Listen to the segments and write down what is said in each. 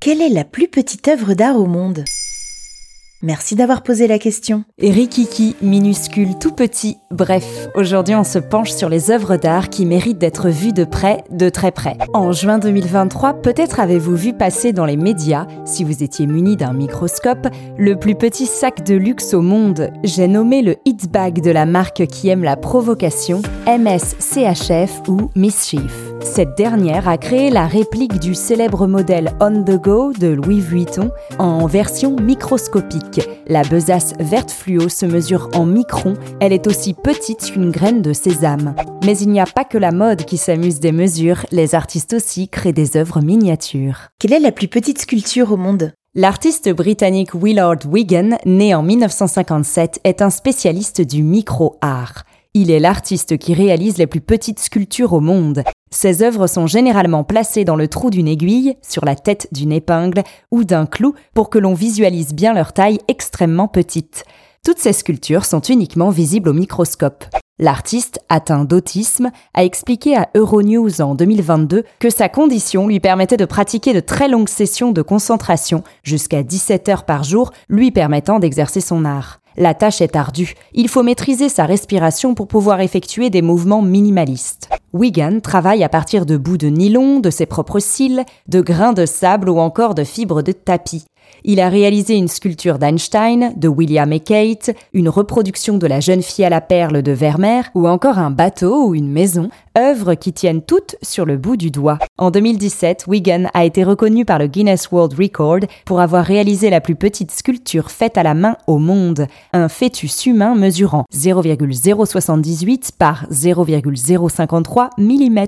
Quelle est la plus petite œuvre d'art au monde? Merci d'avoir posé la question. Rikiki, minuscule, tout petit. Bref, aujourd'hui on se penche sur les œuvres d'art qui méritent d'être vues de près, de très près. En juin 2023, peut-être avez-vous vu passer dans les médias, si vous étiez muni d'un microscope, le plus petit sac de luxe au monde. J'ai nommé le Hit Bag de la marque qui aime la provocation, MSCHF ou Mischief. Cette dernière a créé la réplique du célèbre modèle On the Go de Louis Vuitton en version microscopique. La besace verte fluo se mesure en microns, elle est aussi petite qu'une graine de sésame. Mais il n'y a pas que la mode qui s'amuse des mesures, les artistes aussi créent des œuvres miniatures. Quelle est la plus petite sculpture au monde? L'artiste britannique Willard Wigan, né en 1957, est un spécialiste du micro-art. Il est l'artiste qui réalise les plus petites sculptures au monde. Ses œuvres sont généralement placées dans le trou d'une aiguille, sur la tête d'une épingle ou d'un clou pour que l'on visualise bien leur taille extrêmement petite. Toutes ces sculptures sont uniquement visibles au microscope. L'artiste, atteint d'autisme, a expliqué à Euronews en 2022 que sa condition lui permettait de pratiquer de très longues sessions de concentration, jusqu'à 17 heures par jour, lui permettant d'exercer son art. La tâche est ardue. Il faut maîtriser sa respiration pour pouvoir effectuer des mouvements minimalistes. Wigan travaille à partir de bouts de nylon, de ses propres cils, de grains de sable ou encore de fibres de tapis. Il a réalisé une sculpture d'Einstein, de William et Kate, une reproduction de la jeune fille à la perle de Vermeer, ou encore un bateau ou une maison, œuvres qui tiennent toutes sur le bout du doigt. En 2017, Wigan a été reconnu par le Guinness World Record pour avoir réalisé la plus petite sculpture faite à la main au monde, un fœtus humain mesurant 0,078 par 0,053 mm.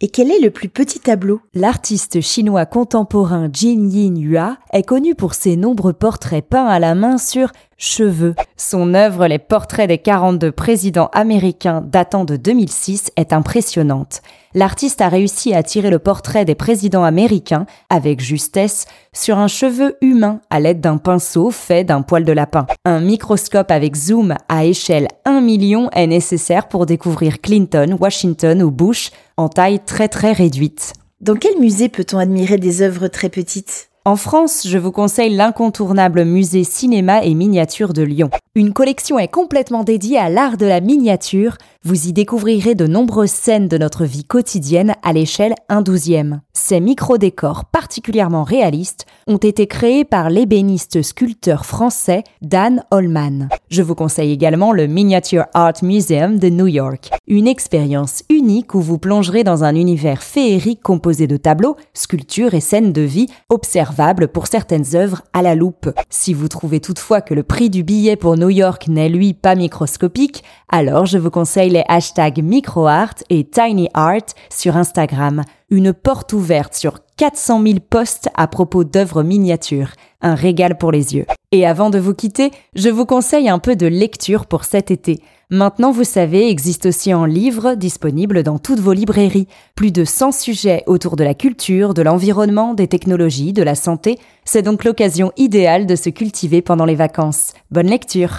Et quel est le plus petit tableau? L'artiste chinois contemporain Jin Yin Hua est connu pour ses nombreux portraits peints à la main sur cheveux. Son œuvre Les portraits des 42 présidents américains datant de 2006 est impressionnante. L'artiste a réussi à tirer le portrait des présidents américains, avec justesse, sur un cheveu humain à l'aide d'un pinceau fait d'un poil de lapin. Un microscope avec zoom à échelle 1 million est nécessaire pour découvrir Clinton, Washington ou Bush en taille très très réduite. Dans quel musée peut-on admirer des œuvres très petites? En France, je vous conseille l'incontournable musée cinéma et miniature de Lyon. Une collection est complètement dédiée à l'art de la miniature. Vous y découvrirez de nombreuses scènes de notre vie quotidienne à l'échelle 1 douzième. Ces micro-décors particulièrement réalistes ont été créés par l'ébéniste sculpteur français Dan Holman. Je vous conseille également le Miniature Art Museum de New York, une expérience unique où vous plongerez dans un univers féerique composé de tableaux, sculptures et scènes de vie observables pour certaines œuvres à la loupe. Si vous trouvez toutefois que le prix du billet pour New York n'est lui pas microscopique, alors je vous conseille les hashtags microart et tinyart sur Instagram. Une porte ouverte sur 400 000 posts à propos d'œuvres miniatures. Un régal pour les yeux. Et avant de vous quitter, je vous conseille un peu de lecture pour cet été. Maintenant, vous savez, existe aussi en livre, disponible dans toutes vos librairies. Plus de 100 sujets autour de la culture, de l'environnement, des technologies, de la santé. C'est donc l'occasion idéale de se cultiver pendant les vacances. Bonne lecture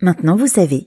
Maintenant, vous savez,